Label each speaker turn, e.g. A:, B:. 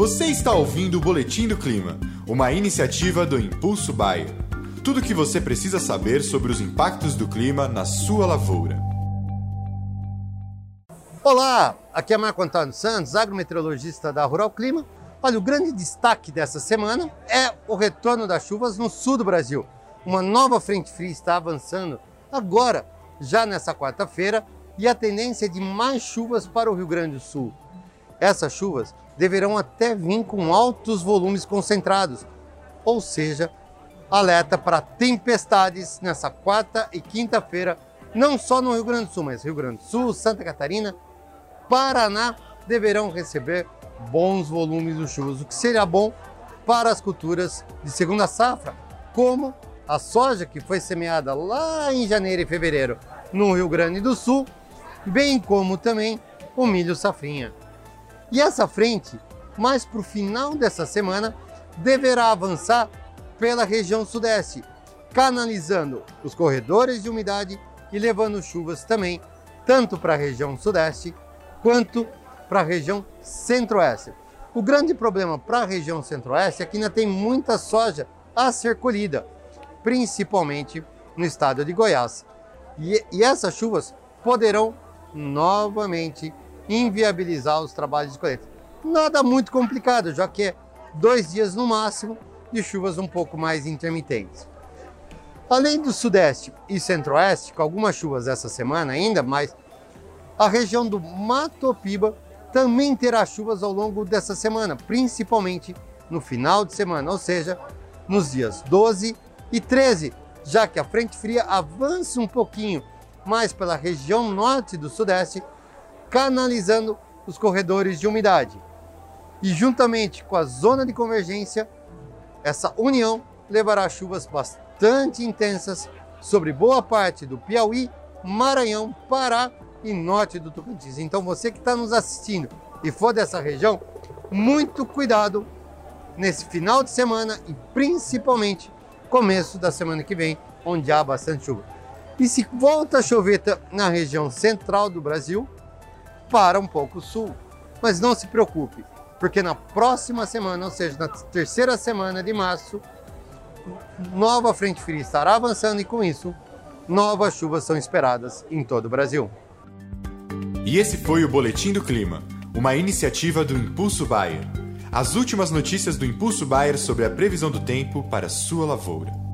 A: Você está ouvindo o Boletim do Clima, uma iniciativa do Impulso Bayer. Tudo o que você precisa saber sobre os impactos do clima na sua lavoura.
B: Olá, aqui é Marco Antônio Santos, agrometeorologista da Rural Clima. Olha, o grande destaque dessa semana é o retorno das chuvas no sul do Brasil. Uma nova frente fria está avançando agora, já nessa quarta-feira, e a tendência é de mais chuvas para o Rio Grande do Sul. Essas chuvas deverão até vir com altos volumes concentrados, ou seja, alerta para tempestades nessa quarta e quinta-feira, não só no Rio Grande do Sul, mas Rio Grande do Sul, Santa Catarina, Paraná deverão receber bons volumes de chuvas, o que seria bom para as culturas de segunda safra, como a soja que foi semeada lá em janeiro e fevereiro no Rio Grande do Sul, bem como também o milho safrinha. E essa frente, mais para o final dessa semana, deverá avançar pela região sudeste, canalizando os corredores de umidade e levando chuvas também, tanto para a região sudeste quanto para a região centro-oeste. O grande problema para a região centro-oeste é que ainda tem muita soja a ser colhida, principalmente no estado de Goiás. E, e essas chuvas poderão novamente inviabilizar os trabalhos de colheita. Nada muito complicado, já que é dois dias no máximo de chuvas um pouco mais intermitentes. Além do sudeste e centro-oeste, com algumas chuvas essa semana ainda, mas a região do Mato Piba também terá chuvas ao longo dessa semana, principalmente no final de semana, ou seja, nos dias 12 e 13, já que a frente fria avança um pouquinho mais pela região norte do sudeste, canalizando os corredores de umidade. E juntamente com a zona de convergência, essa união levará chuvas bastante intensas sobre boa parte do Piauí, Maranhão, Pará e norte do Tocantins. Então você que está nos assistindo e for dessa região, muito cuidado nesse final de semana e principalmente começo da semana que vem, onde há bastante chuva. E se volta a chover na região central do Brasil, para um pouco sul. Mas não se preocupe, porque na próxima semana, ou seja, na terceira semana de março, nova frente fria estará avançando e com isso, novas chuvas são esperadas em todo o Brasil.
A: E esse foi o Boletim do Clima, uma iniciativa do Impulso Bayer. As últimas notícias do Impulso Bayer sobre a previsão do tempo para sua lavoura.